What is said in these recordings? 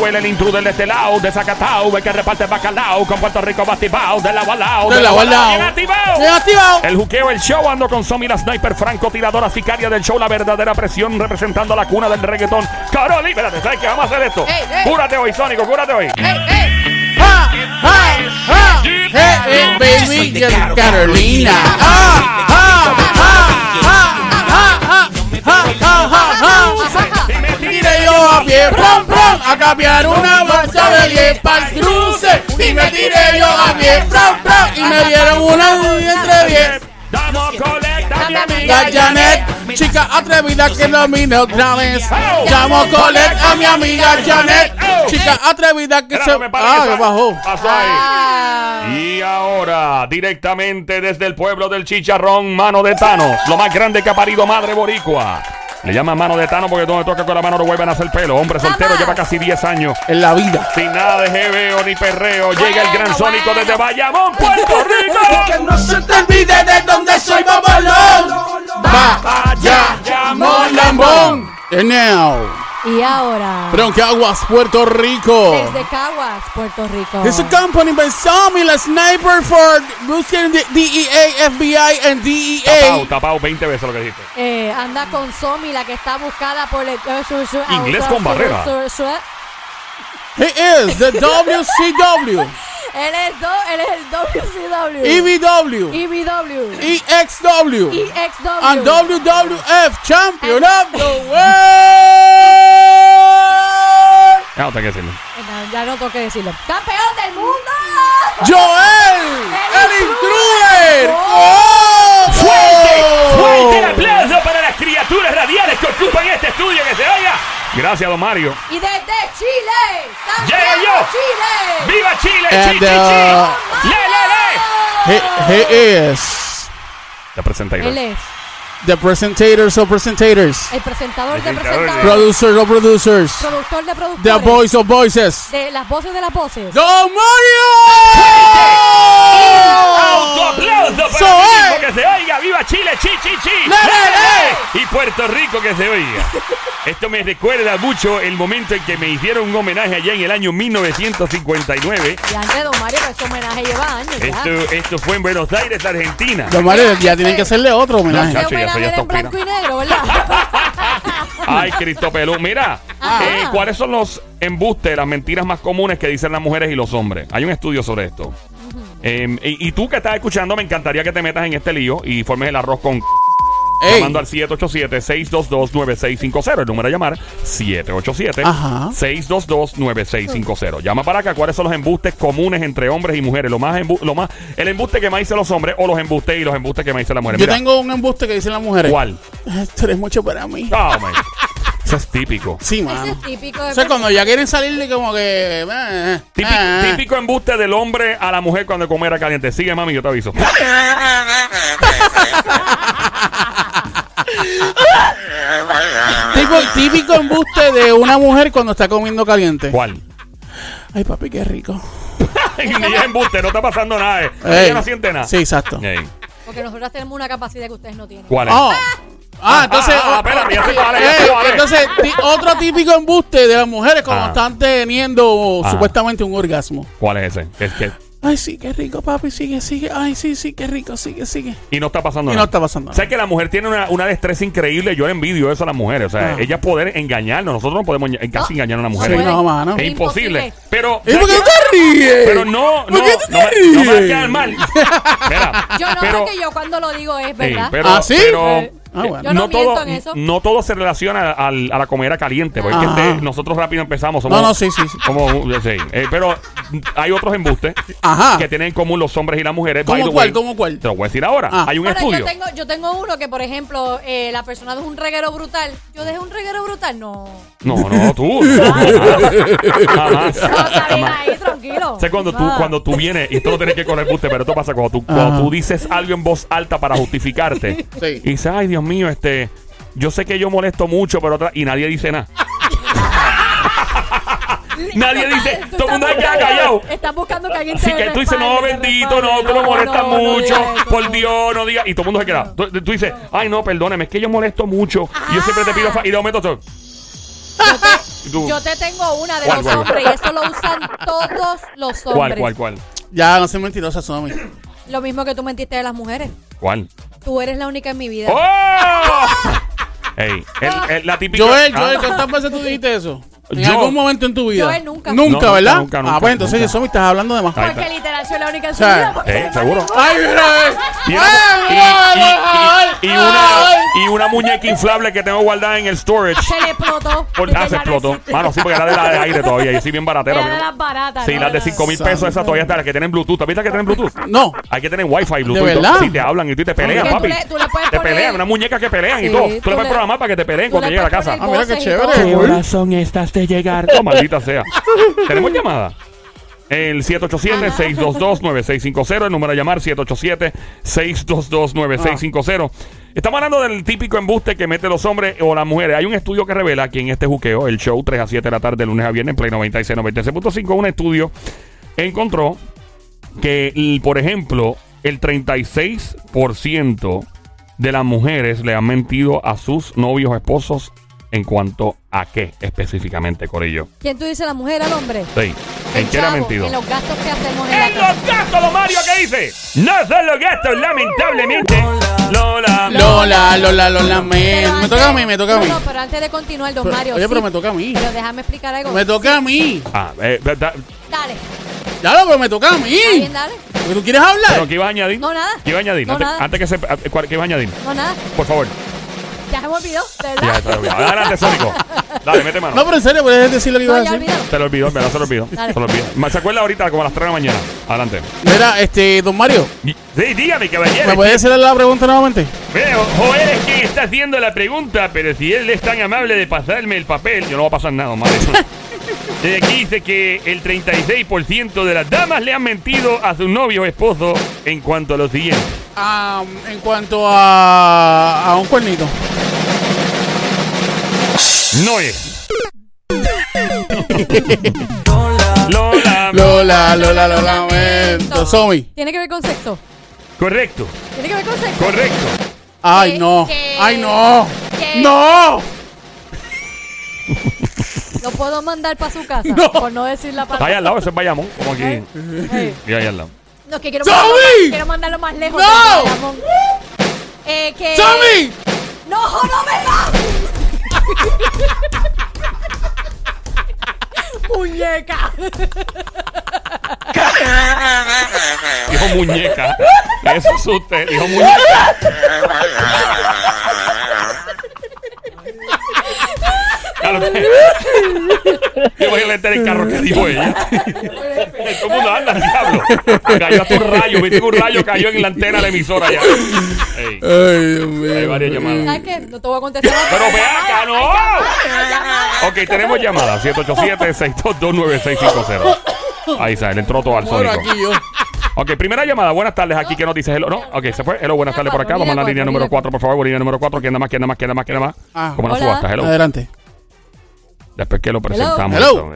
Joel, el intruder de este lado, de el que reparte bacalao, con Puerto Rico batibao, de la balao, de la balao. El juqueo, el show, ando con Somi, la sniper franco, tiradora sicaria del show, la verdadera presión, representando la cuna del reggaetón. Carol, espérate, ¿sabes qué? Vamos a hacer esto. Hey, hey. Cúrate hoy, Sónico, cúrate hoy. Just Carolina. Y me tiré yo a pie, a cambiar una bolsa de 10 para el cruce. Y me tiré yo a pie, prom, prom, y me dieron una entre 10. Damos colecta, mi amiga Janet, chica atrevida que lo mine otra vez. Llamo Colette a mi amiga Janet, chica atrevida que se. Ah, que bajó. Pasó ahí. Y ahora, directamente desde el pueblo del Chicharrón, Mano de Thanos, lo más grande que ha parido Madre Boricua. Le llaman Mano de Thanos porque donde toca con la mano no vuelven a hacer pelo. Hombre soltero, lleva casi 10 años. En la vida. Sin nada de jeveo ni perreo, llega el Bueno, gran sónico bueno. desde Bayamón, Puerto Rico. no se te olvide de dónde soy Babalón. Bayamón Lambón. And now, Y ahora, from Caguas, Puerto Rico. desde Caguas, Puerto Rico. It's a company by Sammy, la sniper for busquen de- DEA, FBI and E Tapao, DEA. tapao 20 veces lo que dijiste. Eh, anda con Somi, la que está buscada por el... su- su- Inglés con su- barrera. su- su- He is the WCW, Él es, do, él es el WCW. EBW, EBW. EXW, EXW. and WWF Champion of the World. Ya no tengo que decirlo. Eh, Ya no tengo que decirlo. ¡Campeón del mundo! Joel, el intruder. ¡Oh! Fuerte el aplauso para las criaturas radiales que ocupan este estudio que se oiga. Gracias, don Mario. Y desde Chile. ¡Campeón Llego yo. Chile! ¡Viva Chile! And, ¡Chi, chi, uh, chi! ¡Le, le, le! He, he is Te presenté. Él es the presentators of presentators, el presentador de Presentador de- presentadores. producers of producers, Productor de productores. the voice of voices. De las voces de las voces. ¡Don Mario! ¡Autoaplauso para So, el eh. mismo que se oiga! ¡Viva Chile! ¡Chi, chi, chi! Le, le, Y Puerto Rico que se oiga. Esto me recuerda mucho el momento en que me hicieron un homenaje allá en el año 1959. Y antes, don Mario, ese homenaje lleva años ya. Esto, esto fue en Buenos Aires, Argentina. Don Mario, ya tienen que hacerle otro homenaje. Ese Chacho, ya homenaje soy era en estúpido. blanco y negro, ¿verdad? Ay, Cristo Pelú. Mira, Ajá. eh, ¿cuáles son los embustes, las mentiras más comunes que dicen las mujeres y los hombres? Hay un estudio sobre esto. Eh, y, y tú que estás escuchando, me encantaría que te metas en este lío y formes el arroz con Ey, llamando al 787-622-9650. El número a llamar, 787 Ajá. 622-9650. Llama para acá. ¿Cuáles son los embustes comunes entre hombres y mujeres? Lo más, embu- lo más, el embuste que más dicen los hombres o los embustes y los embustes que más dicen las mujeres. yo Mira, tengo un embuste que dicen las mujeres. ¿Cuál? Es mucho para mí. Man. Eso es típico. Sí, mano. es típico de O sea, cuando ya quieren salirle como que... eh, Típico, eh, eh. típico embuste del hombre a la mujer cuando comer caliente. Sigue, mami, yo te aviso. Típico, típico embuste de una mujer cuando está comiendo caliente. ¿Cuál? Ay, papi, qué rico. Ni es embuste, no está pasando nada. eh. Ey. Ella no siente nada. Sí, exacto. Ey. Porque nosotros tenemos una capacidad que ustedes no tienen. ¿Cuál es? Oh. Ah, entonces. ah, ah, espérate, ya sé cuál es, ya sé eh, cuál es. entonces, otro típico embuste de las mujeres cuando Ah. están teniendo Ah. supuestamente un orgasmo. ¿Cuál es ese? Es que, Ay, sí, qué rico, papi, sigue, sigue. Ay, sí, sí, qué rico, sigue, sigue. y no está pasando Y nada. no está pasando nada. ¿Sabes que la mujer tiene una, una destreza increíble? Yo envidio eso a las mujeres. O sea, Ah. ellas poder engañarnos. Nosotros no podemos enga- casi engañar a una mujer. Sí, no, mano. es imposible. Pero. ¿Y por qué ¿sabes no te ríes? Pero no, ¿Por no, qué tú no, te me- no me va a ríes? quedar mal. Mira, Yo no, pero, porque yo cuando lo digo es sí, verdad. pero, ¿Ah, sí? pero, Eh, Ah, bueno. Yo no todo, en eso. no todo se relaciona al- a la comida caliente. Porque es que Ajá. este- nosotros rápido empezamos. Somos, No, no, sí, sí, sí. Como, sí, eh, pero hay otros embustes Ajá. que tienen en común los hombres y las mujeres. ¿Cómo the cuál? way. ¿Cómo cuál? Te lo voy a decir ahora. Ah. Hay un Bueno, estudio. yo tengo, yo tengo uno que, por ejemplo, eh, la persona es un reguero brutal. ¿Yo dejé un reguero brutal? No. No, no, tú. no, jamás. Jamás. No, está bien jamás. ahí, tranquilo. O sea, cuando tú, cuando tú vienes, y esto lo tienes que correr buste, pero esto pasa cuando tú, cuando tú dices algo en voz alta para justificarte. Sí. Y dices, ay, Dios mío, este, yo sé que yo molesto mucho, pero otra, y nadie dice nada. nadie dice, todo el mundo se queda callado. Estás buscando que alguien Así te que tú dices, no, bendito, no, tú lo molestas no, no mucho, por no. Dios, no digas. Y todo el mundo se queda. Tú, tú dices, ay, no, perdóname, es que yo molesto mucho. Y yo siempre te pido, fa-". y de momento tú, Yo te, Yo tengo una de ¿Cuál, los cuál? hombres y eso lo usan todos los ¿Cuál, hombres. cuál, cuál? Ya, no seas mentirosa, Somi. Lo mismo que tú mentiste de las mujeres. ¿Cuál? Tú eres la única en mi vida. ¡Oh! Ey, el- el- la típica. Joel, Ah, Joel, ¿cuántas veces tú dijiste eso? ¿En Yo- algún momento en tu vida? Nunca. Nunca, No, ¿verdad? nunca, nunca, ah, pues entonces, nunca. Somi, estás hablando de más. Porque literal soy la única en O su sea, vida. Eh, me seguro. ¡Ay, mira! eh! Y una, ¡Ay, y- y- una, y una muñeca inflable que tengo guardada en el storage. Se le explotó. Por, Porque ah, se explotó. Mano, sí, porque era de la de aire todavía. Y sí, bien baratera. Era de las baratas. Sí, no, las de no, 5 mil pesos, esas todavía están. Las que tienen Bluetooth. ¿Has visto que tienen Bluetooth? No. Hay que tener Wi-Fi, Bluetooth. ¿De verdad? Sí, te hablan y tú te pelean, papi. le- tú le puedes te poner- pelean, una muñeca que pelean y todo. Tú, tú le puedes programar para que te peleen cuando le llegue a la casa. Ah, mira qué chévere. ¿Qué horas son estas llegar? Oh, maldita sea. ¿Tenemos llamada? El 787-622-9650, el número a llamar 787-622-9650. Estamos hablando del típico embuste que mete los hombres o las mujeres. Hay un estudio que revela que en este juqueo, el show 3 a 7 de la tarde, de lunes a viernes, en Play 96, 96.5, un estudio encontró que, por ejemplo, el 36% de las mujeres le han mentido a sus novios o esposos en cuanto a qué específicamente, Corillo. ¿Quién tú dices, la mujer al hombre? Sí. ¿En qué chavo, mentido? En los gastos que hacemos en la ¡En casa. los gastos, don Mario, ¿qué dice? No son los gastos, lamentablemente. Lola. Lola, Lola, Lola, Pero me. Toca a mí, me toca a mí. No, no, pero antes de continuar, don Pero- Mario. oye, pero sí. me toca a mí. Pero déjame explicar algo. Me toca a mí. Ah, eh, da- da- Dale. Ya lo, pero me toca a Está bien, mí. dale. Porque tú quieres ¿Pero hablar. qué ibas a añadir? No, nada. ¿Qué ibas a añadir? No, antes, nada. antes que se... eh, ¿cuál- ¿Qué ibas a añadir? No, nada. Por favor. Ya se me olvidó, de Ya, verdad. está bien. Adelante, Sónico. Dale, mete mano. No, pero en serio, puedes decir lo que No, ibas ya a decir. olvidó. Se lo olvidó, en verdad se lo olvidó. Dale. Se lo olvidó. Ma- ¿Se acuerda ahorita como a las 3 de la mañana? Adelante. Mira, este, don Mario, Y- Sí, dígame, caballero. ¿me puedes hacer la pregunta nuevamente? Bueno, Joel es quien está haciendo la pregunta, pero si él es tan amable de pasarme el papel, yo no va a pasar nada, madre. Eh, Aquí dice que el 36% de las damas le han mentido a su novio o esposo en cuanto a lo siguiente. Ah, en cuanto a, a un cuernito. No es. Lola. Lola, Lola, lo lamento. Somi. Tiene que ver con sexo. Correcto, Tiene que ver con sexo. correcto. Ay, no. Ay, no. que- No. Lo puedo mandar para su casa. No. Por no decir la Está ahí palabra. al lado, ese es Bayamón, como aquí. Ey. Y ahí al lado. No, es que quiero mandarlo, más, quiero mandarlo más lejos. ¡No! Eh, que... ¡No, no me va! ¡Muñeca! Dijo muñeca. Eso es usted, dijo muñeca. Claro Yo voy a meter el carro que dijo ella. Todo el mundo anda, diablo. Cayó hasta un rayo, viste que un rayo cayó en la antena de la emisora ya. Ey, Ay, Dios mío. hay varias llamadas. ¿Sabes qué? No te voy a contestar. Pero ve acá, no. Ok, tenemos llamada 787-622-9650. Ahí sale, le entró todo al yo. Ok, primera llamada. Buenas tardes. Aquí que nos dice hello. No, ok, se fue. Hello, buenas tardes por acá. Vamos a la línea número 4, por favor. Línea número 4. ¿Quién da más? ¿Quién da más? ¿Quién da más? ¿Quién da más? Ah. ¿Cómo nos Hola. subasta? Hello. Adelante. Después que lo presentamos. Hello.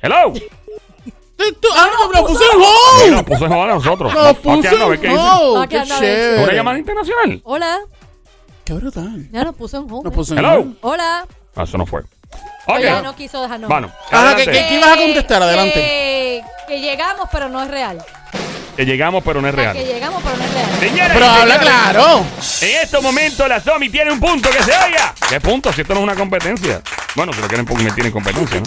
Hello. Tú- tú- Ah, no, me lo puse en hold. nos puso en joda a nosotros. Nos qué en hold. Qué chévere. ¿Una llamada internacional? Hola. Qué brutal. Ya nos puso en home. Nos puso en Hello. hold. Hola. Ah, eso no fue. Ok. Ella no quiso dejarnos. Bueno, Ajá, ¿qué- ibas a contestar? Adelante. Que, que llegamos, pero no es real. Que llegamos, pero no es Que real. llegamos, pero no es real. Pero habla señores, claro. En estos momentos la Somi tiene un punto que se oiga. ¿Qué punto? Si esto no es una competencia. Bueno, si lo quieren me tienen competencia, ¿no?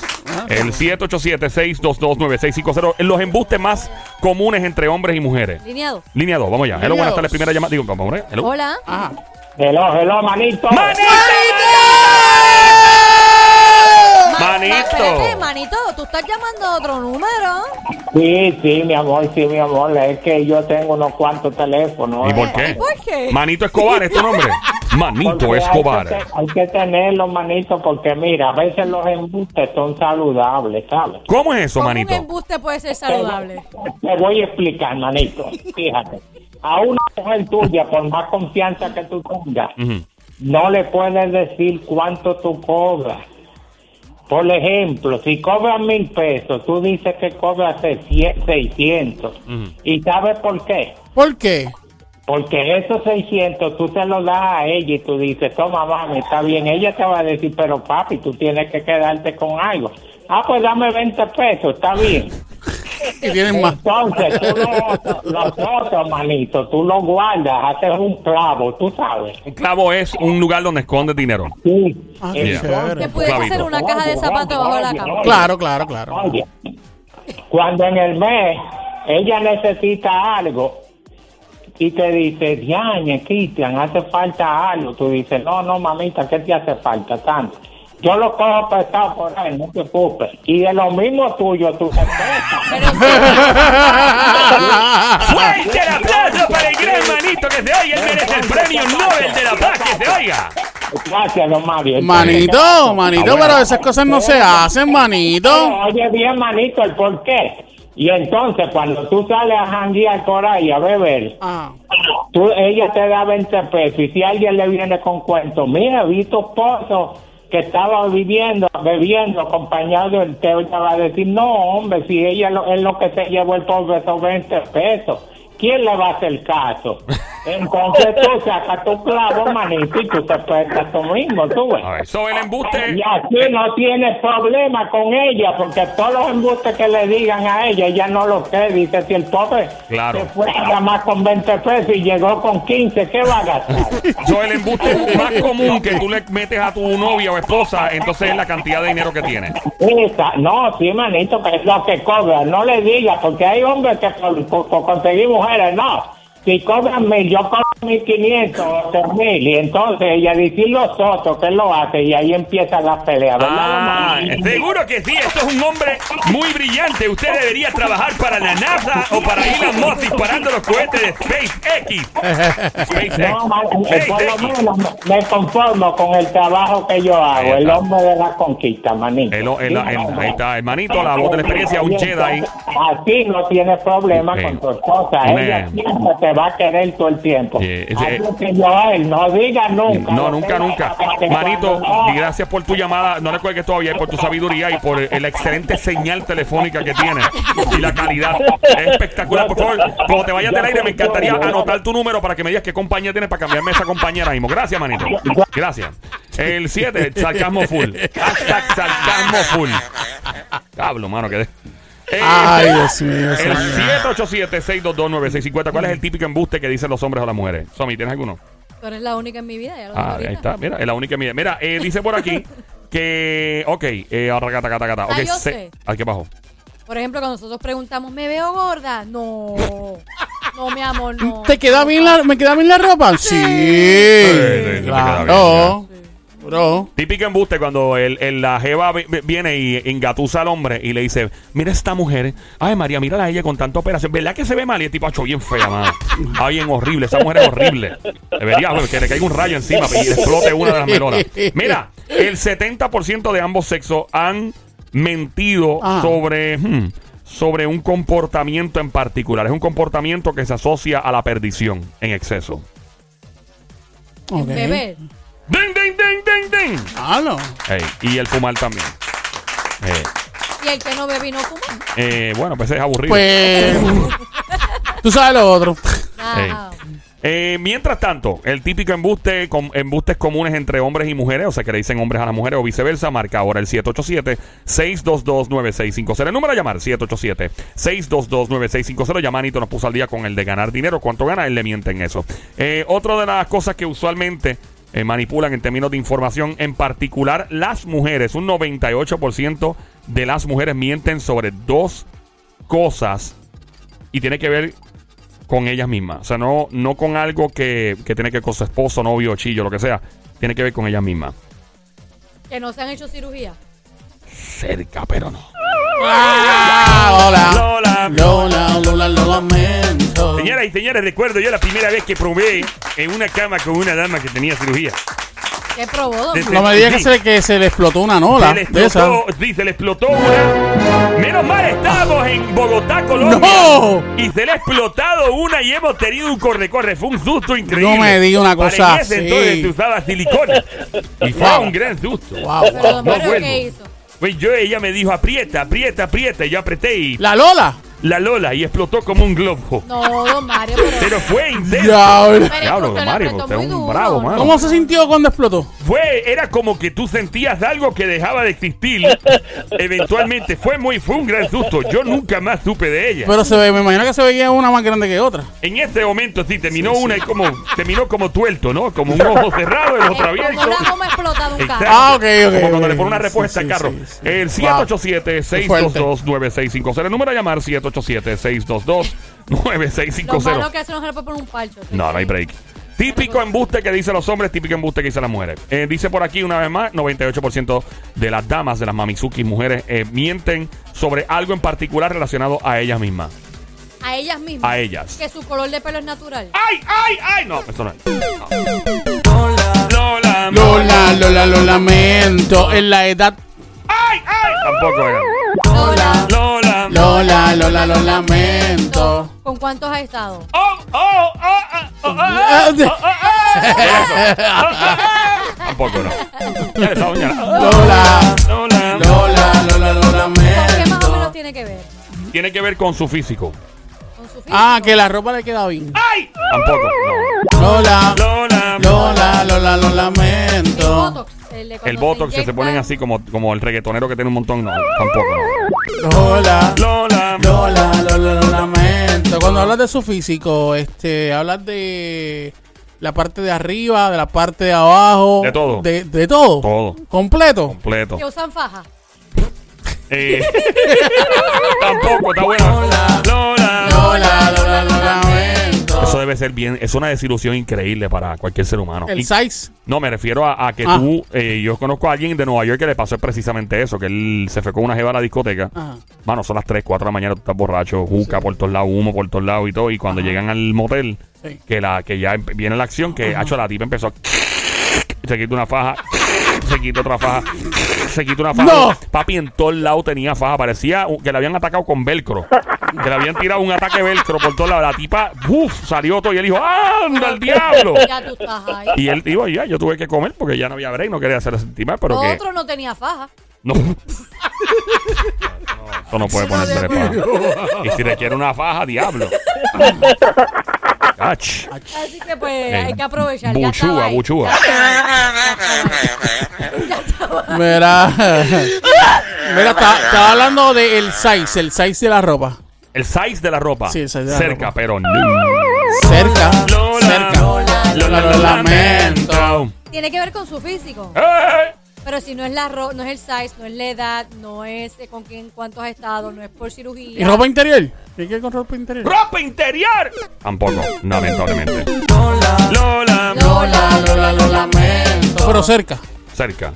El 787-622-9650. Los embustes más comunes entre hombres y mujeres. Lineado. Línea 2, vamos allá. Hello, buenas tardes. Primera llamada. Digo, vamos a ver. Hello. Hola. Ah. Hello, hello, manito. ¡Manito! Ma- Manito. ma- espérate, manito, tú estás llamando a otro número. Sí, sí, mi amor, sí, mi amor. Es que yo tengo unos cuantos teléfonos. ¿Y ¿eh? por qué? ¿Por qué? Manito Escobar es tu nombre. Manito Porque hay que Escobar. te- Hay que, tenerlos, manito, porque mira, a veces los embustes son saludables, ¿sabes? ¿Cómo es eso, ¿Cómo manito? un embuste puede ser saludable? Te voy a explicar, manito. Fíjate. A una mujer tuya, por más confianza que tú tengas, Ujú. no le puedes decir cuánto tú cobras. Por ejemplo, si cobras mil pesos, tú dices que cobras 600. Ujú. ¿Y sabes por qué? ¿Por qué? Porque esos 600 tú se los das a ella y tú dices, toma mami, está bien. Ella te va a decir, pero papi, tú tienes que quedarte con algo. Ah, pues dame 20 pesos, está bien. Y tienen más. Entonces, tú los, los otros, manito, tú los guardas, haces un clavo, tú sabes. Un clavo es un lugar donde escondes dinero. Sí. Ah, chévere. Que clavito. ser una caja de zapatos bajo la cama. Claro, claro, claro. Oye, cuando en el mes ella necesita algo y te dice, Diane, Cristian, hace falta algo, tú dices, no, no, mamita, ¿qué te hace falta tanto? Yo lo cojo prestado por ahí, no te preocupes. Y de lo mismo tuyo, sí, ¡Fuerte el aplauso para el gran manito que se oiga! Él merece el premio Nobel de la Paz que se oiga. Gracias, don Mario. Manito, manito, pero esas cosas no se hacen, manito. Oye bien, manito, el por qué. Y entonces, cuando tú sales a janguear por ahí a beber, Ah. tú, ella te da 20 pesos y si alguien le viene con cuento, mira, vi tu esposo que estaba viviendo, bebiendo, acompañado del té, ella va a decir, no, hombre, si ella lo- es lo que se llevó el pobre esos 20 pesos, ¿quién le va a hacer caso? Entonces tú sacas tu clavo, manito, y tú te tú mismo, tú ves. A ver, sobre el embuste. Y así no tiene problema con ella, porque todos los embustes que le digan a ella, ella no lo cree. Dice, si el pobre Claro. se fue más con 20 pesos y llegó con 15, ¿qué va a gastar? Sobre el embuste más común que tú le metes a tu novia o esposa, entonces es la cantidad de dinero que tiene. Esa, no, sí, manito, que es lo que cobra. No le diga, porque hay hombres que por, por- por conseguir mujeres, no. Si cobran mil, yo mil quinientos o tres mil, y entonces ella dice, "Y los otros, ¿qué lo hace? Y ahí empieza la pelea, ¿verdad? Ah, seguro que sí, esto es un hombre muy brillante. Usted debería trabajar para la NASA o para Elon Musk disparando los cohetes de SpaceX. SpaceX. No, eh, por lo SpaceX. menos me, conformo con el trabajo que yo hago, el hombre de la conquista, manito. El- el- el- ahí está, hermanito, la voz de la experiencia, un Jedi. Así no tienes problema Sí. con tu esposa, ella Man. siempre te va a querer todo el tiempo. Sí, ese- Así que yo a él, no diga nunca. No, nunca, nunca. Manito, y gracias por tu llamada. No le cuelgues todavía por tu sabiduría y por eh, la excelente señal telefónica que tiene y la calidad. Es espectacular. Por favor, cuando te vayas del aire, me encantaría anotar tu número para que me digas qué compañía tienes para cambiarme esa compañía ahora mismo. Gracias, manito. Gracias. El 7, sarcasmo full. Hashtag sarcasmo full. Cablo, mano, que de. Eh, Ay, Dios mío. el señor. 787-622-9650. ¿Cuál es el típico embuste que dicen los hombres o las mujeres? Somi, ¿tienes alguno? tú eres la única en mi vida. Ya lo Ah, ahí está. Mira, es la única mía. Mira, eh, dice por aquí que. Ok, eh, ahora gata, gata, gata. Ah, Ok, yo se- sé. Aquí abajo. Por ejemplo, cuando nosotros preguntamos, ¿me veo gorda? No. No, mi amor, no. ¿Te queda bien la, ¿Me queda bien la ropa? Sí. sí, te queda Claro. Bro. Típico embuste cuando el, el- la jeva vi- vi- viene y engatusa al hombre y le dice: Mira esta mujer. Ay, María, mírala a ella con tanta operación. ¿Verdad que se ve mal? Y el tipo, acho, bien fea, mano. Ah, bien horrible. Esa mujer es horrible. Debería que le caiga un rayo encima y le explote una de las melonas. Mira, el 70% de ambos sexos han mentido Ah. sobre. hmm, sobre un comportamiento en particular. Es un comportamiento que se asocia a la perdición en exceso. En Ok. beber. ¡Ding, ding, ding, ding, ding! Ah, no. Ey, y el fumar también. Eh, Y el que no bebe y no fuma. eh, bueno, pues es aburrido. Pues. Tú sabes lo otro. Ah, Eh, mientras tanto, el típico embuste, com- embustes comunes entre hombres y mujeres, o sea que le dicen hombres a las mujeres o viceversa, marca ahora el 787-622-9650. El número a llamar, 787-622-9650. Ya Manito nos puso al día con el de ganar dinero. ¿Cuánto gana? Él le miente en eso. Eh, otra de las cosas que usualmente eh, manipulan en términos de información, en particular las mujeres, un 98% de las mujeres mienten sobre dos cosas y tiene que ver con ellas mismas. O sea, no, no con algo que, que tiene que ver con su esposo, novio, chillo, lo que sea. Tiene que ver con ellas mismas. que no se han hecho cirugía. Cerca, pero no. Ah, hola. Lola. Lola, Lola, lo lamento. Señoras y señores, recuerdo yo la primera vez que probé en una cama con una dama que tenía cirugía. ¿Qué probó, don Desde- No me digas que Sí. se, que se le explotó una nola. Se le de esa. explotó, sí, se le explotó una. Menos mal estábamos en Bogotá, Colombia. ¡No! Y se le ha explotado una y hemos tenido un corre-corre. Fue un susto increíble. No me diga una cosa Para en ese así. entonces se usaba silicona. Y fue Wow. un gran susto. Wow. Pero don No Mario, vuelvo. ¿qué hizo? Pues yo, ella me dijo, aprieta, aprieta, aprieta. Y yo apreté y La Lola. La Lola y explotó como un globo. No, don Mario, pero. Pero fue intenso. Diablo. Pero Diablo, usted lo Mario, usted es muy un duro. bravo, mano. ¿Cómo se sintió cuando explotó? Fue, era como que tú sentías algo que dejaba de existir. Eventualmente fue muy, fue un gran susto. Yo nunca más supe de ella. Pero se ve, me imagino que se veía una más grande que otra. En este momento sí terminó una y como terminó como tuerto, ¿no? Como un ojo cerrado, el otro abierto. como una goma explotada un carro. Ah, ok, ok. Como cuando ok. le pone una respuesta Sí, al carro. sí, sí. El Wow. 787-622-9650. El número a llamar, 787-622-9650. Lo malo que eso no se le puede poner un parcho. No, no hay break. Típico embuste que dicen los hombres, típico embuste que dicen las mujeres. Eh, dice por aquí una vez más, 98% de las damas, de las mamizuki mujeres, eh, mienten sobre algo en particular relacionado a ellas mismas. A ellas mismas. A ellas. Que su color de pelo es natural. ¡Ay, ay, ay! No, eso no es. No. Lola. Lola, Lola, lo lamento. En la edad. ¡Ay, ay! Tampoco era. Lola. Lola. Lola, Lola, lo lamento. ¿Con cuántos has estado? ¡Oh, oh, oh, oh, oh, oh, oh, oh! Tampoco no. Ya esa doña. Lola, Lola. Lola, Lola, lo ¿Con qué más o menos lamento. tiene que ver? Tiene que ver con su físico. Con su físico. Ah, que la ropa le queda bien. ¡Ay! Tampoco. No. Lola, Lola. Lola, Lola, lo lamento. botox. El, de El cuando botox que se ponen así como, como el reggaetonero que tiene un montón. No, tampoco. Lola, Lola. Lola, Lola, lo lamento. Cuando hablas de su físico, este, hablas de la parte de arriba, de la parte de abajo. De todo. De, de todo. Todo. Completo. Completo. Que usan faja. Eh, tampoco, está bueno. Lola. Lola. Lola, Lola, lo lamento. Eso debe ser bien. Es una desilusión increíble para cualquier ser humano. El Y- size. No, me refiero a, a que Ah. tú, eh, yo conozco a alguien de Nueva York que le pasó precisamente eso, que él se fue con una jeva a la discoteca. Ajá. Mano, son las 3, 4 de la mañana, tú estás borracho, juca por todos lados, humo por todos lados y todo. Y cuando llegan al motel, Sí. que la que ya empe- viene la acción, que hecho la tipa empezó a... Se quita una faja, se quita otra faja, se quita una faja. ¡No! Papi en todos lados tenía faja, parecía que le habían atacado con velcro. Que le habían tirado un ataque velcro por todos lados. La tipa, ¡buf! Salió todo y él dijo, ¡anda el diablo! Ya tú estás ahí. Y él dijo, ya, yo tuve que comer porque ya no había break, no quería hacer sentir mal, pero que... Otro no tenía faja. No. Esto no puede poner trepa. Y si requiere una faja, diablo. Ach. Así que pues Eh, hay que aprovechar. Buchúa, buchúa. Ya estaba ahí. Mira. Mira, está- estaba hablando del size, el size de la ropa. El size de la ropa. Sí, el size de la Cerca, ropa. pero no. Cerca. Lola, cerca. Lola, Lola, lo lamento. Tiene que ver con su físico. ¡Eh! Pero si no es la ro no es el size, no es la edad, no es eh, con quién, cuántos has estado, no es por cirugía. ¿Y ropa interior? ¿Qué que con ropa interior? ¡Ropa interior! Tampoco, lamentablemente. Lola. Lola, Lola, lo lamento. Pero cerca. Cerca.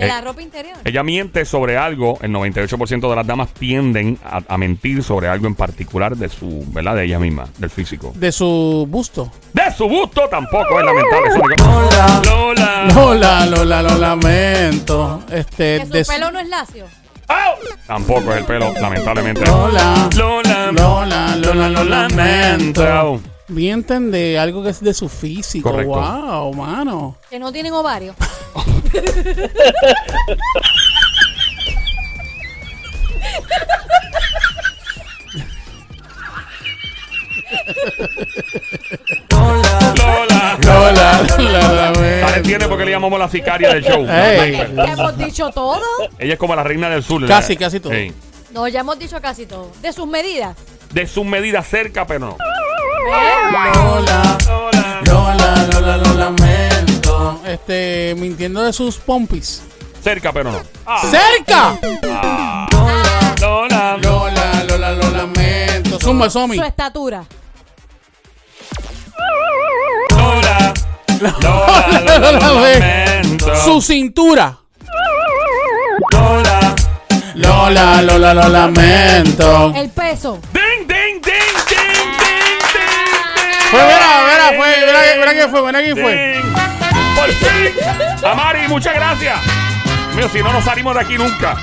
De Eh, la ropa interior. Ella miente sobre algo, el 98% de las damas tienden a, a mentir sobre algo en particular de su, ¿verdad? De ella misma, del físico. De su busto. De su gusto tampoco es lamentable. eso Lola. Lola, Lola, lo lamento. Este, que su de su- pelo no es lacio. ¡Au! Tampoco es el pelo, lamentablemente. Lola, Lola. Lola, Lola, lo lamento. Mienten de algo que es de su físico. Correcto. Wow, mano. Que no tienen ovario. Lola. Lola, Lola, lo Dale, lamento. entiende por qué le llamamos la sicaria del show. Ey. Hemos dicho todo. Ella es como la reina del sur. Casi, casi todo. No, ya hemos dicho casi todo. De sus medidas. De sus medidas cerca, pero no. Lola, Lola. Lola, Lola, lo lamento. Este, mintiendo de sus pompis. Cerca, pero no. Ah. ¡Cerca! Lola. Lola, Lola, lo lamento. Zumba, Somi. Su estatura. Lola. Lola. Lola. lo lamento. Su cintura. Lola. Lola, Lola, lo lamento. El peso. Ding, ding, ding, Fue, mira, mira, fue, mira, que- mira quién fue, mira quién fue. Por fin. Amari, muchas gracias. Mío, si no nos salimos de aquí nunca.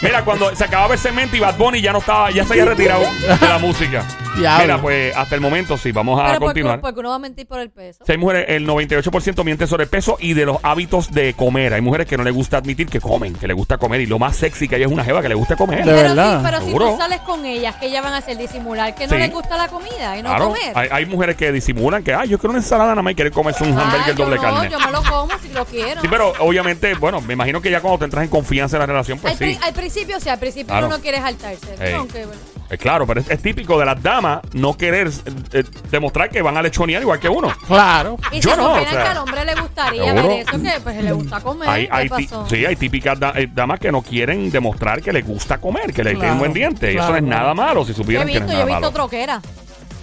Mira, cuando se acababa el cemento y Bad Bunny ya no estaba, ya se había retirado de la música. Diablo. Mira, pues hasta el momento sí, vamos a Pero porque, continuar. porque uno va a mentir por el peso. Si hay mujeres, el 98% miente sobre el peso y de los hábitos de comer. Hay mujeres que no les gusta admitir que comen, que les gusta comer. Y lo más sexy que hay es una jeva que le gusta comer. De pero verdad. Sí, pero si tú sales con ellas, que ellas van a hacer disimular que no Sí. les gusta la comida y no Claro, comer. hay, hay mujeres que disimulan que, ay, yo quiero una ensalada nada más y quieren comerse un Ah, hamburger yo doble no, carne. Yo me lo como si lo quiero. Sí, pero obviamente, bueno, me imagino que ya cuando te entras en confianza en la relación, pues al, sí. pri- al principio, sí, al principio Claro. uno no quiere saltarse. Ey. Aunque, bueno. Eh, claro, pero es, es típico de las damas no querer eh, demostrar que van a lechonear igual que uno. Claro. Y Yo si no, o sea, que al hombre le gustaría ver eso, que pues le gusta comer. Hay, ¿Qué hay ti- pasó? sí, hay típicas da- eh, damas que no quieren demostrar que les gusta comer, que le tienen Claro, buen diente. y eso no es claro. nada malo si Yo he supieran que no visto, es yo he nada visto malo. troquera.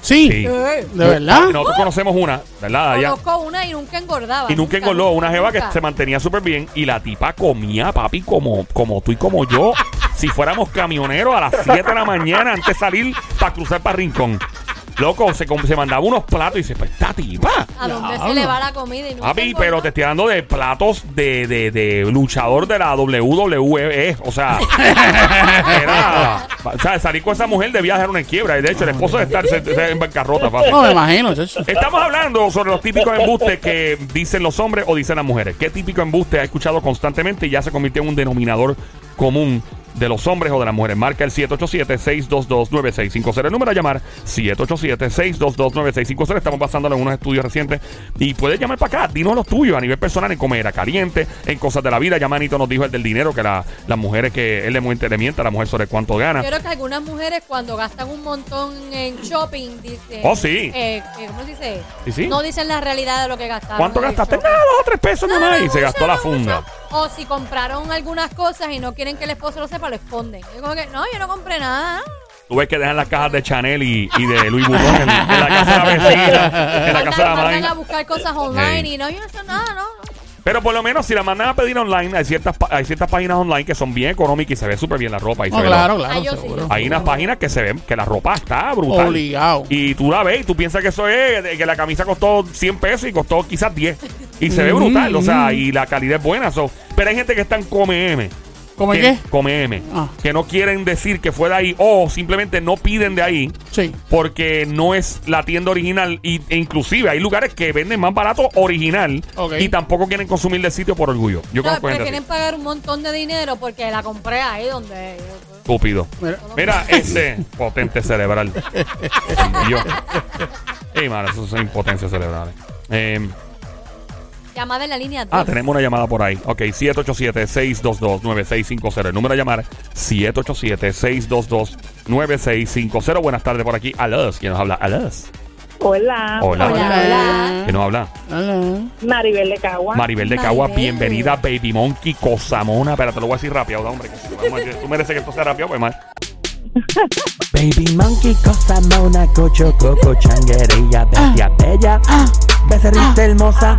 Sí. Sí. Eh, ¿De verdad? Nosotros conocemos una, ¿verdad? Conozco una y nunca engordaba. y nunca engordó, una jeva que nunca. se mantenía súper bien y la tipa comía, papi, como, como tú y como yo. si fuéramos camioneros a las 7 de la mañana antes de salir para cruzar para Rincón. Loco, se, com- se mandaba unos platos y dice, pues tipa. ¿A dónde se le va la comida y nunca Papi, engordó? pero te estoy hablando de platos de, de, de luchador de la WWE. O sea, era. O sea, salir con esa mujer debía dejar una quiebra. Y de hecho, el esposo de estar se- se- en bancarrota, papi. No, me imagino, chacho. Estamos hablando sobre los típicos embustes que dicen los hombres o dicen las mujeres. ¿Qué típico embuste ha escuchado constantemente y ya se convirtió en un denominador común de los hombres o de las mujeres? Marca el 787-622-9650. El número a llamar 787-622-9650. Estamos basándolo en unos estudios recientes. Y puedes llamar para acá. Dinos los tuyos a nivel personal en comer a caliente, en cosas de la vida. Ya Manito nos dijo el del dinero, que la- las mujeres que él le, le miente a la mujer sobre cuánto gana. Yo creo que algunas mujeres cuando gastan un montón en shopping dicen... Oh, sí. eh, eh, ¿Cómo se dice? Sí, sí. No dicen la realidad de lo que gastaron. ¿Cuánto gastaste? Nada, dos o tres pesos No, nomás. no, Y se gastó la funda. mucho. O si compraron algunas cosas y no quieren que el esposo lo sepa, lo esconden. Yo como que, no, yo no compré nada. Tú ves que dejan las cajas de Chanel y, y de Louis Vuitton en, en la casa de la vecina, en la casa de la mandan a buscar cosas online y no, yo no sé nada, no. no. Pero por lo menos si la mandan a pedir online, hay ciertas, hay ciertas páginas online que son bien económicas y se ve súper bien la ropa. Y se No, ve claro, la- claro, Ah, seguro. Hay unas páginas que se ven que la ropa está brutal. Obligado. Y tú la ves y tú piensas que eso es, de que la camisa costó 100 pesos y costó quizás 10. Y se ve brutal, o sea, y la calidad es buena. so. Pero hay gente que está en Come M. ¿Cómo es que- qué? Come M. Ah. Que no quieren decir que fue de ahí o simplemente no piden de ahí Sí. porque no es la tienda original y, e inclusive hay lugares que venden más barato original Ok. y tampoco quieren consumir del sitio por orgullo. Yo No, prefieren así. pagar un montón de dinero porque la compré ahí donde... Estúpido. Mira. Mira, ese potente cerebral. yo. Ey, mano, eso son impotencias cerebrales. Eh, Llamada en la línea 2. ah, tenemos una llamada por ahí. Ok, 787-622-9650. El número a llamar, 787-622-9650. Buenas tardes por aquí. Alas, ¿quién nos habla? Alas. Hola, Hola. Hola, hola. ¿Quién nos habla? Hola. Maribel de Cagua. Maribel de Cagua, Maribel. bienvenida, Baby Monkey, Cosamona. Espera, te lo voy a decir rápido, hombre. que tú mereces que esto sea rápido, pues mal. Baby monkey, cosa mona, cocho, coco, changuería, bestia bella, becerrita hermosa,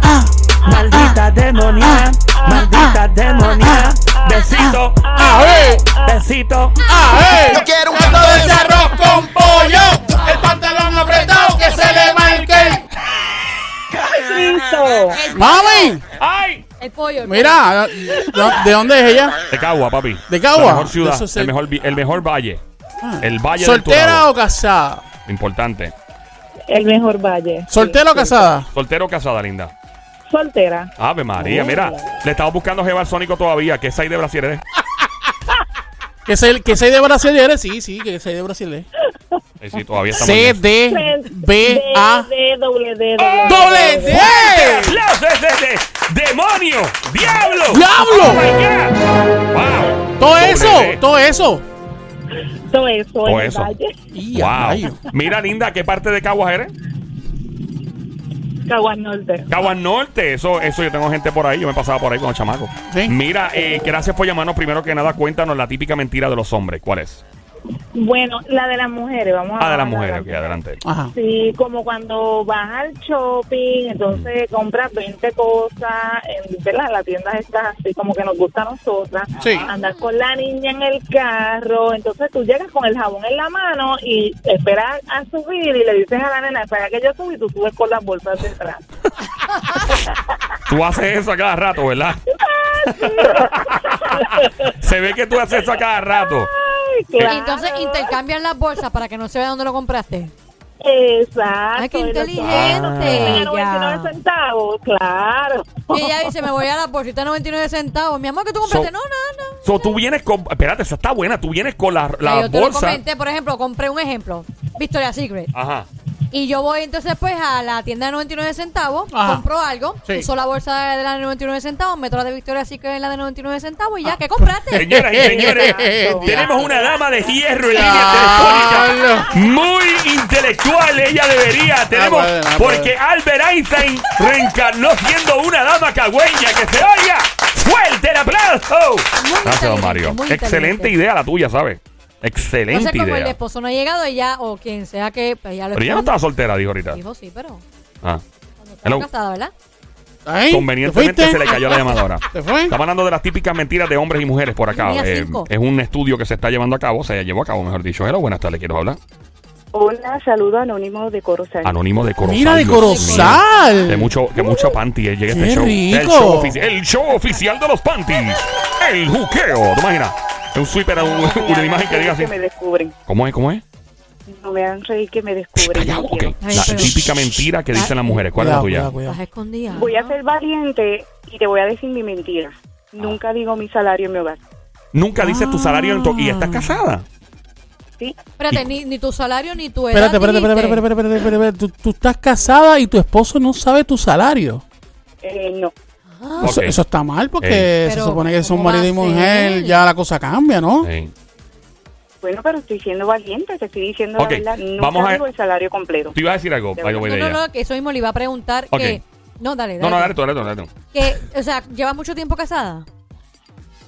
maldita demonia, maldita demonia, Besito, ¡Ah, eh! besito. ¡Ah, eh! Yo quiero un Plato de arroz con pollo. El pantalón apretado que se le marque. Cristo. ¡Mami! ¡Ay! El pollo. el Mira, ¿de de dónde es ella? De Cagua, papi. ¿De Cagua? La mejor ciudad, el, el- mejor, el mejor valle. El valle ¿Soltera o casada? Importante. El mejor valle. ¿Soltera o casada? ¿Soltero o casada, linda? Soltera. Ave María, mira. Le estamos buscando Jeva al Sónico todavía. ¿Qué hay de Brasil eres? ¿Que soy, que soy de Brasil eres? Sí, sí, que soy de Brasil eres. Sí, sí, todavía estamos C, D, B, A, D, doble D, doble D. ¡Aplausos de, de- ¡Demonio! ¡Diablo! ¡Diablo! ¡Oh, my God! ¡Wow! Todo eso, todo eso. Todo eso Todo eso. Wow. Mira, linda, ¿qué parte de Caguas eres? Caguas Norte. Caguas Norte. Eso, eso yo tengo gente por ahí. Yo me pasaba por ahí con el chamaco. Sí. Mira, eh, gracias por llamarnos. Primero que nada, cuéntanos la típica mentira de los hombres. ¿Cuál es? Bueno, la de las mujeres, vamos a Ah, de las mujeres. Ok, adelante. Ajá. Sí, como cuando vas al shopping, entonces compras 20 cosas, en ¿verdad? la tienda está así como que nos gusta a nosotras. Sí. Andas con la niña en el carro, entonces tú llegas con el jabón en la mano y esperas a subir y le dices a la nena, espera que yo suba y tú subes con las bolsas detrás. Tú haces eso a cada rato, ¿verdad? Se ve que tú haces eso a cada rato. Claro. entonces intercambian las bolsas para que no se vea dónde lo compraste. Exacto. Ay, qué inteligente ella. 99 centavos, claro. Y ella dice, me voy a la bolsita de 99 centavos. Mi amor, que tú compraste? So- no, no, no. So, tú vienes con. Espérate, esa está buena. Tú vienes con la, la yo te lo bolsa. comenté, por ejemplo, compré un ejemplo, Victoria's Secret. Ajá. Y yo voy entonces pues a la tienda de 99 centavos, Ajá. compro algo, Sí. uso la bolsa de la de 99 centavos, meto la de Victoria's Secret en la de 99 centavos y ya, ¿qué compraste? Señoras y señores, tenemos una dama de hierro en línea telefónica. Muy intelectual ella debería. Tenemos, puede, no porque. Albert Einstein reencarnó siendo una dama cagüeña. Que se oiga. ¡Fuerte el aplauso! Muy Gracias, don inteligente, Mario. muy Excelente idea la tuya, ¿sabes? Excelente Entonces, como el idea. esposo no ha llegado, ella, o quien sea que, pues ya lo Pero ella no estaba soltera, dijo ahorita. Dijo sí, pero Ah. cuando estaba Hello. casada, ¿verdad? Convenientemente ¿te se le cayó la llamadora. ¿Se fue? Estamos hablando de las típicas mentiras de hombres y mujeres por acá. Eh, es un estudio que se está llevando a cabo, se llevó a cabo, mejor dicho. Hello, buenas tardes, quiero hablar. Hola, saludo anónimo de Corozal. Anónimo de Corozal. Mira, de. Corozal. Que mucho, que mucho panty eh, llega este ¡Qué show. El el show oficial de los panties. El juqueo. ¿Te imaginas? Es un sweeper, un- No me una imagen que reír diga así. que me descubren. ¿Cómo es? ¿Cómo es? No me hagan reír que me descubren. callado, no ok. quiero. Ay, La pero- típica mentira que dicen las mujeres. ¿Cuál es la Cuidado, tuya? cuidado, cuidado. Voy a ser valiente y te voy a decir mi mentira. Nunca digo mi salario en mi hogar. Nunca dices tu salario en tu- y Ah. estás casada. ¿Sí? Espérate, ni, ni tu salario ni tu edad. Espérate, espérate, espérate, dijiste. espérate, espérate, espérate, espérate. Tú, tú estás casada y tu esposo no sabe tu salario. Eh, no. Ah, Ok. Eso, eso está mal porque Ey. se supone que son ¿cómo va marido y mujer, ya la cosa cambia, ¿no? Sí. Bueno, pero estoy siendo valiente, te estoy diciendo Ok, la verdad. Nunca vamos a- el salario completo. Tú ibas a decir algo, No, de no, ella. no, que eso mismo le iba a preguntar Ok. que... No, dale, dale. No, no, dale tú, dale tú, dale tú. Que, o sea, ¿llevas mucho tiempo casada?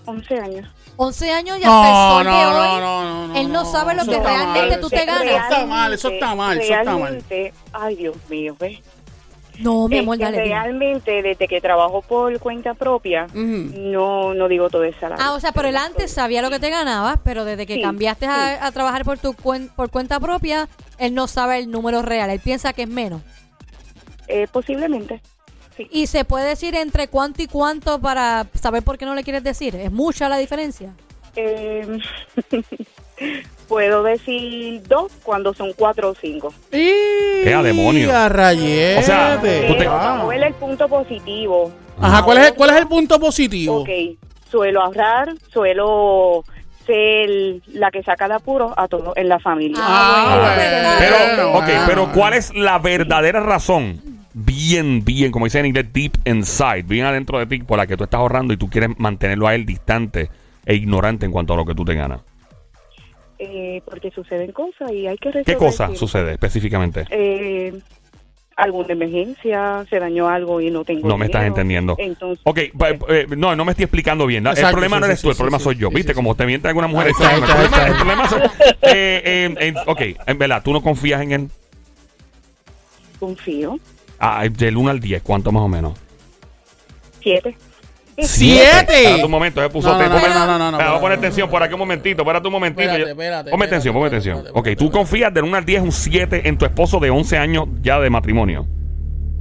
11 años. 11 años y No, no, de no, hoy, no, no, no, él no no, sabe lo eso que está realmente mal. tú te Eso ganas. está mal, eso está mal, eso está mal. Realmente, ay Dios mío, ¿ves? No, mi amor, dale. dime. realmente, desde que trabajo por cuenta propia, no no digo todo el salario. Ah, o sea, pero él antes sabía lo que te ganabas, pero desde que Sí, cambiaste a, a trabajar por tu cuen- por cuenta propia, él no sabe el número real, él piensa que es menos. Eh, posiblemente. Sí. Y se puede decir entre cuánto y cuánto para saber por qué no le quieres decir. Es mucha la diferencia. Eh, puedo decir dos cuando son cuatro o cinco. ¡Qué a demonio! a rayete. O sea, tú te- Pero Ah. ¿cuál es el punto positivo? Ajá, ¿cuál es, ¿cuál es el punto positivo? Ok, suelo ahorrar, suelo ser la que saca de apuro a todos en la familia. Ah, bueno. Pero, ok, pero ¿cuál es la verdadera razón? Bien, bien, como dicen en inglés, deep inside, bien adentro de ti, por la que tú estás ahorrando y tú quieres mantenerlo a él distante e ignorante en cuanto a lo que tú te ganas. Eh, porque suceden cosas y hay que resolver. ¿Qué cosa sucede específicamente? Eh, alguna emergencia, se dañó algo y no tengo No me estás entendiendo. Entonces, Ok, pa- eh, no, no me estoy explicando bien. el Exacto, problema sí, no eres sí, tú, el sí, problema sí, soy yo. sí, ¿Viste? sí, Como te miente alguna mujer. Extraña. está, el ahí problema, está, el problema soy- eh, eh, eh, ok, en verdad, ¿tú no confías en él? confío. Ah, del 1 al 10, ¿cuánto más o menos? Siete. ¡Siete! Espérate un momento, se puso No, no, no, no, no, no, no, Espera, Voy a poner atención por aquí un momentito, espérate un momentito. Espérate, espérate, Ponme atención, ponme espérate, Ok, tú confías del 1 al 10 un 7 en tu esposo de 11 años ya de matrimonio.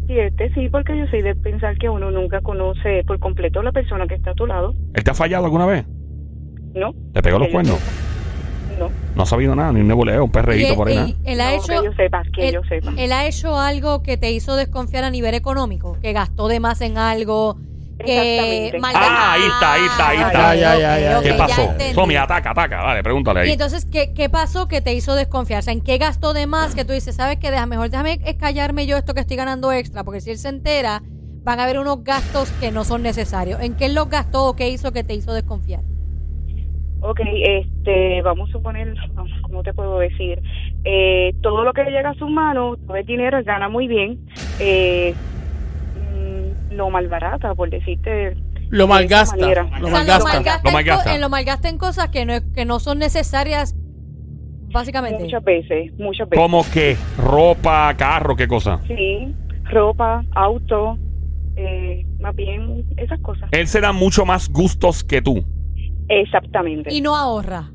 Siete, sí, porque yo soy de pensar que uno nunca conoce por completo a la persona que está a tu lado. ¿Él te ha fallado alguna vez? ¿No? ¿Te pegó los cuernos? No. No ha sabido nada, ni un nebuleo, un perreíto por ahí. nada. él ha No, hecho... que yo sepa, que él, yo sepa. él ha hecho algo que te hizo desconfiar a nivel económico, que gastó de más en algo, que Exactamente. Ah, ahí está, ahí está, ahí Ah, está. Ok, ¿Qué ya pasó? entendí. Somi, ataca, ataca. Dale, pregúntale Y ahí. entonces, ¿qué, ¿qué pasó que te hizo desconfiar? O sea, ¿en qué gastó de más que tú dices, sabes qué? Deja, mejor déjame callarme yo esto que estoy ganando extra, porque si él se entera, van a haber unos gastos que no son necesarios. ¿En qué él los gastó o qué hizo que te hizo desconfiar? Ok, este, vamos a suponer, ¿cómo te puedo decir? Eh, todo lo que le llega a sus manos, todo el dinero, él gana muy bien. Eh, lo malbarata, por decirte. Lo de malgasta. Lo O sea, lo malgasta. malgasta, Lo en, malgasta. lo malgasta en cosas que no, es- que no son necesarias, básicamente. Muchas veces, muchas veces. ¿Cómo qué? ¿Ropa, carro, qué cosa? Sí, ropa, auto, eh, más bien esas cosas. Él se da mucho más gustos que tú. Exactamente. Y no ahorra.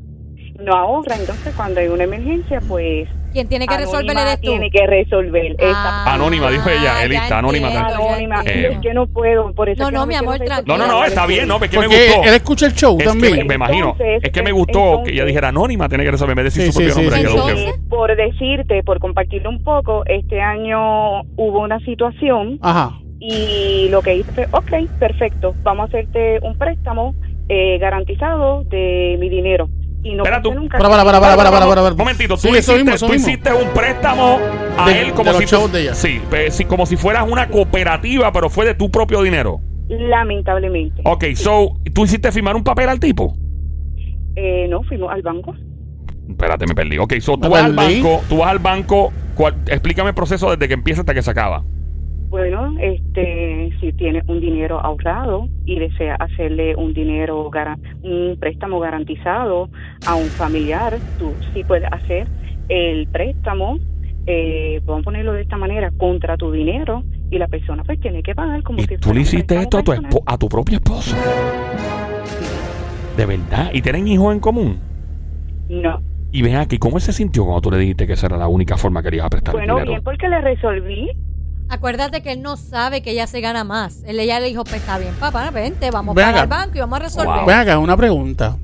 no ahorra, entonces cuando hay una emergencia, pues Quien tiene que resolver Anónima eres tú. tiene que resolver. Ah, Anónima, dijo ella, está anónima también. Anónima. Eh, Es que no puedo, por eso No, no, mi amor, porque No, no, no, está bien, no, es que me Porque gustó. él escucha el show Es que también. me, me imagino. Entonces, Es que me gustó entonces- que ella dijera anónima, tiene que resolver, en vez de decir Sí, su propio sí, nombre. sí, que lo Entonces- por decirte, por compartirlo un poco, este año hubo una situación Ajá. y lo que hice fue, ok, perfecto, vamos a hacerte un préstamo eh, garantizado de mi dinero. Y no Espera tú. nunca Para, para, para, para, para, para, para, para. Momentito, tú, Sí, le eso hiciste, mismo, eso tú mismo. hiciste un préstamo a De- él como de los si chavos de ella. Sí, pe- sí, como si fueras una cooperativa, pero fue de tu propio dinero. lamentablemente. Ok, so, tú hiciste firmar un papel al tipo. Eh, no, fuimos al banco. Espérate, me perdí. Ok, so, tú Me vas al perdí. banco, tú vas al banco, ¿cuál- explícame el proceso desde que empieza hasta que se acaba. Bueno, este, si tienes un dinero ahorrado y desea hacerle un dinero, un préstamo garantizado a un familiar, tú sí puedes hacer el préstamo, eh, vamos a ponerlo de esta manera, contra tu dinero y la persona pues tiene que pagar como Y si tú le hiciste esto a tu, a tu propio esposo. De verdad. ¿Y tienen hijos en común? No. Y ven aquí, ¿cómo él se sintió cuando tú le dijiste que esa era la única forma que le ibas a prestar Bueno, dinero? bien, porque le resolví. Acuérdate que él no sabe que ella se gana más. Él ella le dijo, pues está bien, papá, vente, vamos Ven para el banco y vamos a resolver. Wow. Ven acá, una pregunta.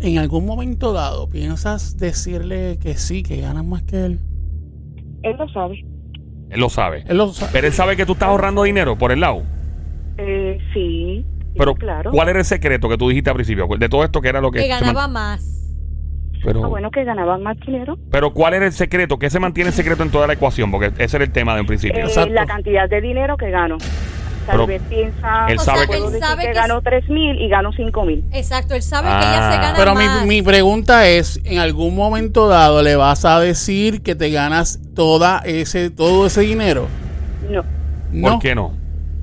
¿En algún momento dado piensas decirle que sí, que ganas más que él? Él lo sabe. Él lo sabe. Él lo sabe. Pero él sabe que tú estás ahorrando dinero por el lado. Eh, sí, Pero, claro. ¿cuál era el secreto que tú dijiste al principio? De todo esto que era lo que... que ganaba man- más. Pero, Ah, bueno, que ganaban más dinero. pero, ¿cuál era el secreto? ¿Qué se mantiene el secreto en toda la ecuación? Porque ese era el tema de un principio. Eh, la cantidad de dinero que gano. Tal Pero vez piensa, él O sabe sea, que- él sabe que, que gano tres mil y gano cinco mil. Exacto, él sabe Ah. que ella se gana Pero mi, más. mi pregunta es, ¿en algún momento dado le vas a decir que te ganas toda ese, todo ese dinero? No. No. ¿Por qué no?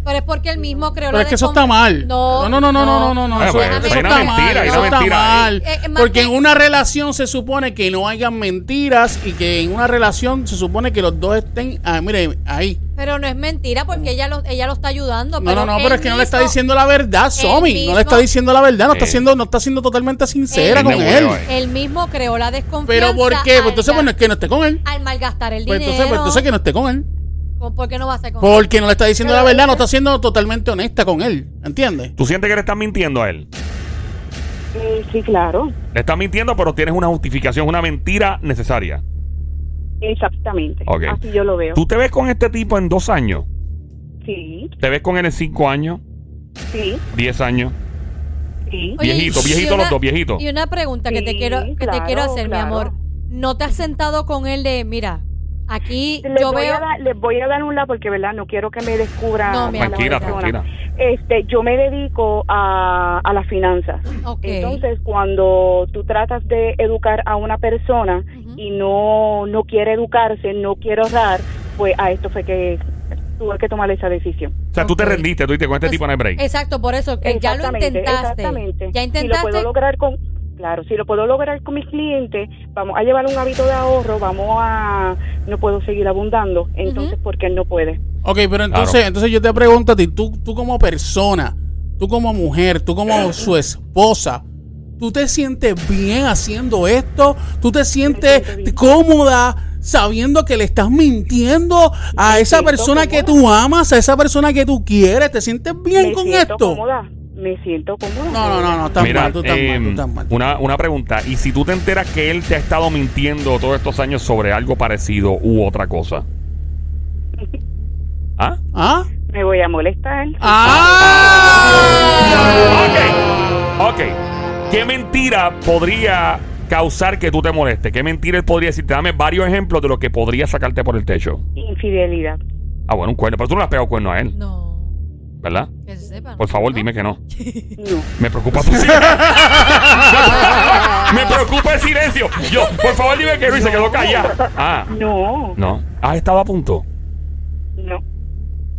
Pero es porque él mismo creó Pero la es que eso está mal. No, no, no, no, no, no, no, no, Bueno, Eso, pues, eso está mentira, mal. Eso una está mentira. mal. Eh, eh, más Porque que- en una relación se supone que no hayan mentiras y que en una relación se supone que los dos estén, ah, mire, ahí. Pero no es mentira porque ella lo, ella lo está ayudando. No, no, no, pero es que no le está diciendo la verdad, Somi. No le está diciendo la verdad, no está Eh. siendo, no está siendo totalmente sincera Él con él. Él mismo creó la desconfianza. Pero ¿por qué? Pues entonces, bueno, es que no esté con él. al malgastar el Pues dinero. entonces, pues entonces que no esté con él. ¿Por qué no va a estar con él? Porque no le está diciendo la verdad, no está siendo totalmente honesta con él. ¿Entiendes? ¿Tú sientes que le estás mintiendo a él? Eh, sí, claro. Le estás mintiendo, pero tienes una justificación, una mentira necesaria. Exactamente. Ok. Así yo lo veo. ¿Tú te ves con este tipo en dos años? Sí, ¿Te ves con él en cinco años? sí, ¿Diez años? sí. Oye, Viejito, y viejito una- los dos, viejito. Y una pregunta que te Sí, quiero que te claro, quiero hacer, mi claro. amor. ¿No te has sentado con él de, mira, aquí Les, yo voy veo a dar, les voy a dar un lado porque, ¿verdad? No quiero que me descubra. No, Tranquila, tranquila. Este, yo me dedico a, a las finanzas. Ok. Entonces, cuando tú tratas de educar a una persona y no, no quiere educarse, no quiere ahorrar, pues a esto fue que tuve que tomar esa decisión. O sea, tú te rendiste, tú dices, con este Pues, tipo no hay break. Exacto, por eso que ya lo intentaste. Exactamente. Ya Si lo intentaste. puedo lograr con, claro, si lo puedo lograr con mis clientes, vamos a llevar un hábito de ahorro, vamos a, no puedo seguir abundando, entonces, ¿por qué él no puede? Ok, pero entonces, entonces yo te pregunto a ti, tú, tú como persona, tú como mujer, tú como su esposa, ¿tú te sientes bien haciendo esto? ¿Tú te sientes cómoda sabiendo que le estás mintiendo a Me esa persona que tú amas, a esa persona que tú quieres? ¿Te sientes bien me con siento esto? cómoda, me siento cómoda. No, no, no, no, estás Mira, mal, tú estás mal, eh, tú estás mal. una, una pregunta. ¿Y si tú te enteras que él te ha estado mintiendo todos estos años sobre algo parecido u otra cosa? ¿Ah? ¿Ah? Me voy a molestar. ¡Ah! Ok. Ok. ¿Qué mentira podría causar que tú te molestes? ¿Qué mentira él podría decirte? Dame varios ejemplos de lo que podría sacarte por el techo. Infidelidad. Ah, bueno, un cuerno. Pero tú no le has pegado cuerno a él, No, ¿verdad? que se sepa. Por favor, ¿no? dime que no. No. Me preocupa tu silencio. Me preocupa el silencio. Yo, por favor, dime que no y se quedó callada. Ah, No. no. ¿Has estado a punto? No.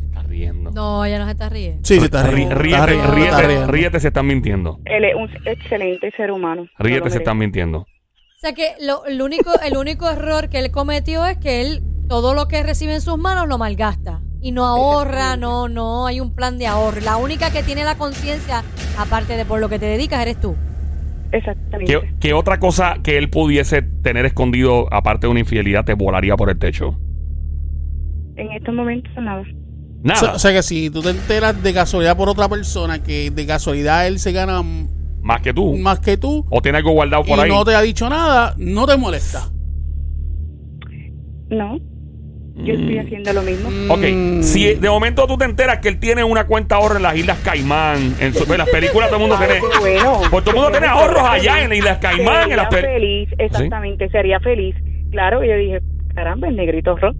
Está riendo. No, ella no se está riendo. Sí, sí, está Rí- riendo. Ríete, está riendo, está ríete, riendo. ríete, se están mintiendo. Él es un excelente ser humano. No Ríete, lo se están mintiendo. O sea que lo, el, único, el único error que él cometió es que él todo lo que recibe en sus manos lo malgasta. Y no ahorra, no, no hay un plan de ahorro. La única que tiene la conciencia, aparte de por lo que te dedicas, eres tú. Exactamente. ¿Qué, qué otra cosa que él pudiese tener escondido, aparte de una infidelidad, te volaría por el techo? En estos momentos nada. O sea, Nada. o sea que si tú te enteras de casualidad por otra persona que de casualidad él se gana más que tú. más que tú O tiene algo guardado por y ahí. no te ha dicho nada, no te molesta. No. Yo estoy haciendo lo mismo. Ok, Mm. si de momento tú te enteras que él tiene una cuenta ahorro en las Islas Caimán, en, su- en las películas todo el mundo tiene. Qué bueno. Pues todo el mundo tiene ahorros allá en las Islas Caimán, en las Sería pel- feliz, exactamente, sería feliz. Claro, y yo dije, caramba, el negrito rock.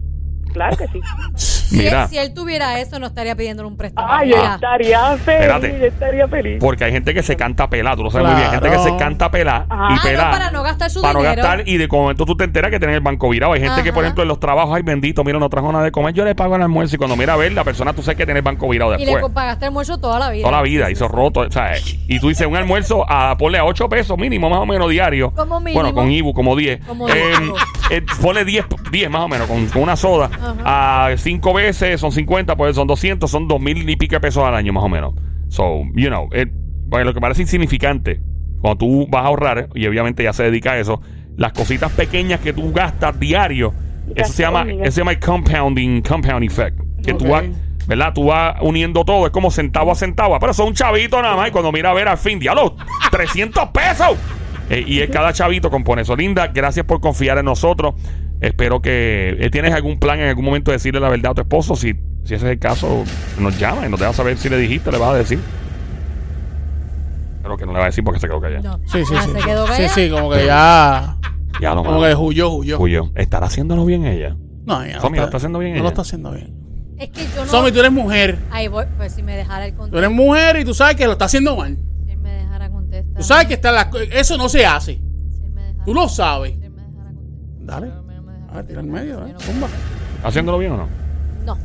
Claro que sí. Si, Mira. él, si él tuviera eso, no estaría pidiéndole un préstamo. Ay, Ya. estaría feliz, Espérate. yo estaría feliz. Porque hay gente que se canta pelada, tú lo sabes muy bien. Hay gente que se canta pelada Ajá. y Ah, no, pelada. para no gastar su para no dinero. gastar y de momento tú te enteras que tiene el banco virado. Hay gente que, por ejemplo, en los trabajos, ay bendito, mira, no trajo nada de comer, yo le pago el almuerzo y cuando mira a ver, la persona tú sabes que tiene el banco virado Y le después. pagaste almuerzo toda la vida. Toda la vida, hizo roto. O sea, y tú dices un almuerzo a ponle a 8 pesos mínimo, más o menos diario. Como mínimo. Bueno, con Ibu, como 10. Como Eh, diez. eh, ponle 10, 10 más o menos, con, con una soda. A 5 veces son 50, pues son 200, son 2 mil y pico de pesos al año, más o menos. So, you know, it- bueno, lo que parece insignificante, cuando tú vas a ahorrar, y obviamente ya se dedica a eso, las cositas pequeñas que tú gastas diario, eso se llama, eso se llama el compounding, compound effect. Que tú vas, ¿verdad? Tú vas uniendo todo, es como centavo a centavo. Pero son un chavito nada más, y cuando mira a ver al fin, diablo, 300 pesos. Eh, y es cada chavito compone eso. Linda, gracias por confiar en nosotros. Espero que eh, tienes algún plan en algún momento de decirle la verdad a tu esposo. Si, si ese es el caso, nos llama y nos deja saber si le dijiste, le vas a decir. Pero que no le va a decir porque se quedó callado. No. Sí, sí, Ah, sí. se quedó sí, callada. sí, como que ya Ya lo como que huyó, huyó. Julio, ¿estará haciéndolo bien ella? No, ya no Somi, ¿lo está haciendo bien No ella? lo está haciendo bien. Es que yo no. Somi, tú eres mujer. Ahí voy. Pues si me dejara el Tú contestar. eres mujer y tú sabes que lo está haciendo mal. Si él me dejara contestar. Tú sabes que está la- eso no se hace. Si él me dejara, Tú lo sabes. si él me dejara contestar. Dale. A ver, tira al contestar, medio, ¿eh? no- Zumba. ¿Está haciéndolo bien o no? No.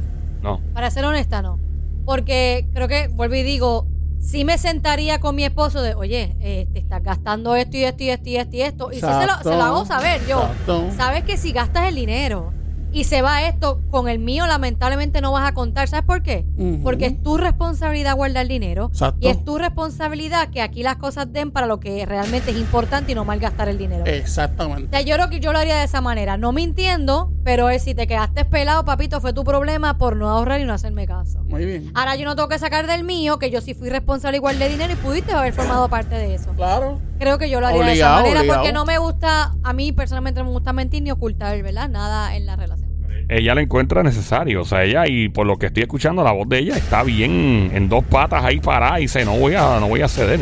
No. Para ser honesta, no. Porque creo que, vuelvo y digo, sí me sentaría con mi esposo de, oye, eh, te estás gastando esto y esto y esto y esto y esto. Y sí se lo, se lo hago saber yo. Exacto. Sabes que si gastas el dinero y se va esto, con el mío lamentablemente no vas a contar. ¿Sabes por qué? Porque es tu responsabilidad guardar dinero. Exacto. Y es tu responsabilidad que aquí las cosas den para lo que realmente es importante y no malgastar el dinero. O Exactamente. sea, yo creo que yo lo haría de esa manera, no mintiendo, pero es si te quedaste pelado, papito, fue tu problema por no ahorrar y no hacerme caso. Muy bien. Ahora yo no tengo que sacar del mío, que yo sí fui responsable igual de dinero y pudiste haber formado parte de eso. Claro. Creo que yo lo haría de esa manera obligado. porque no me gusta, a mí personalmente no me gusta mentir ni ocultar, ¿verdad? Nada en la relación. Ella le encuentra necesario. O sea, ella, y por lo que estoy escuchando, la voz de ella está bien en dos patas ahí parada y dice, no voy a, no voy a ceder.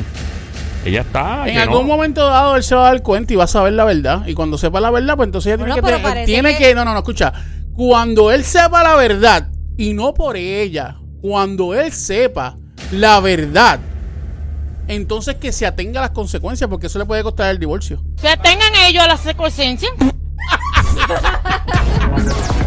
Ella está. En algún no. momento dado él se va a dar cuenta y va a saber la verdad. Y cuando sepa la verdad, pues entonces ella tiene, que, te- tiene que- que... No, no, no, escucha. Cuando él sepa la verdad, y no por ella, cuando él sepa la verdad, entonces que se atenga a las consecuencias, porque eso le puede costar el divorcio. Se atengan ellos a las consecuencias.